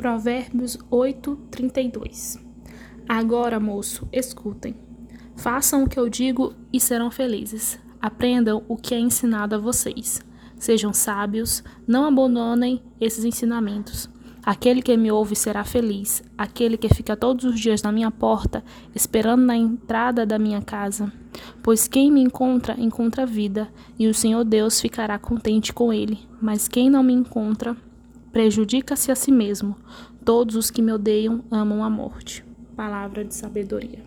Provérbios 8, 32. Agora, moço, escutem. Façam o que eu digo e serão felizes. Aprendam o que é ensinado a vocês. Sejam sábios, não abandonem esses ensinamentos. Aquele que me ouve será feliz, aquele que fica todos os dias na minha porta, esperando na entrada da minha casa. Pois quem me encontra, encontra vida, e o Senhor Deus ficará contente com ele. Mas quem não me encontra, prejudica-se a si mesmo. Todos os que me odeiam amam a morte. Palavra de sabedoria.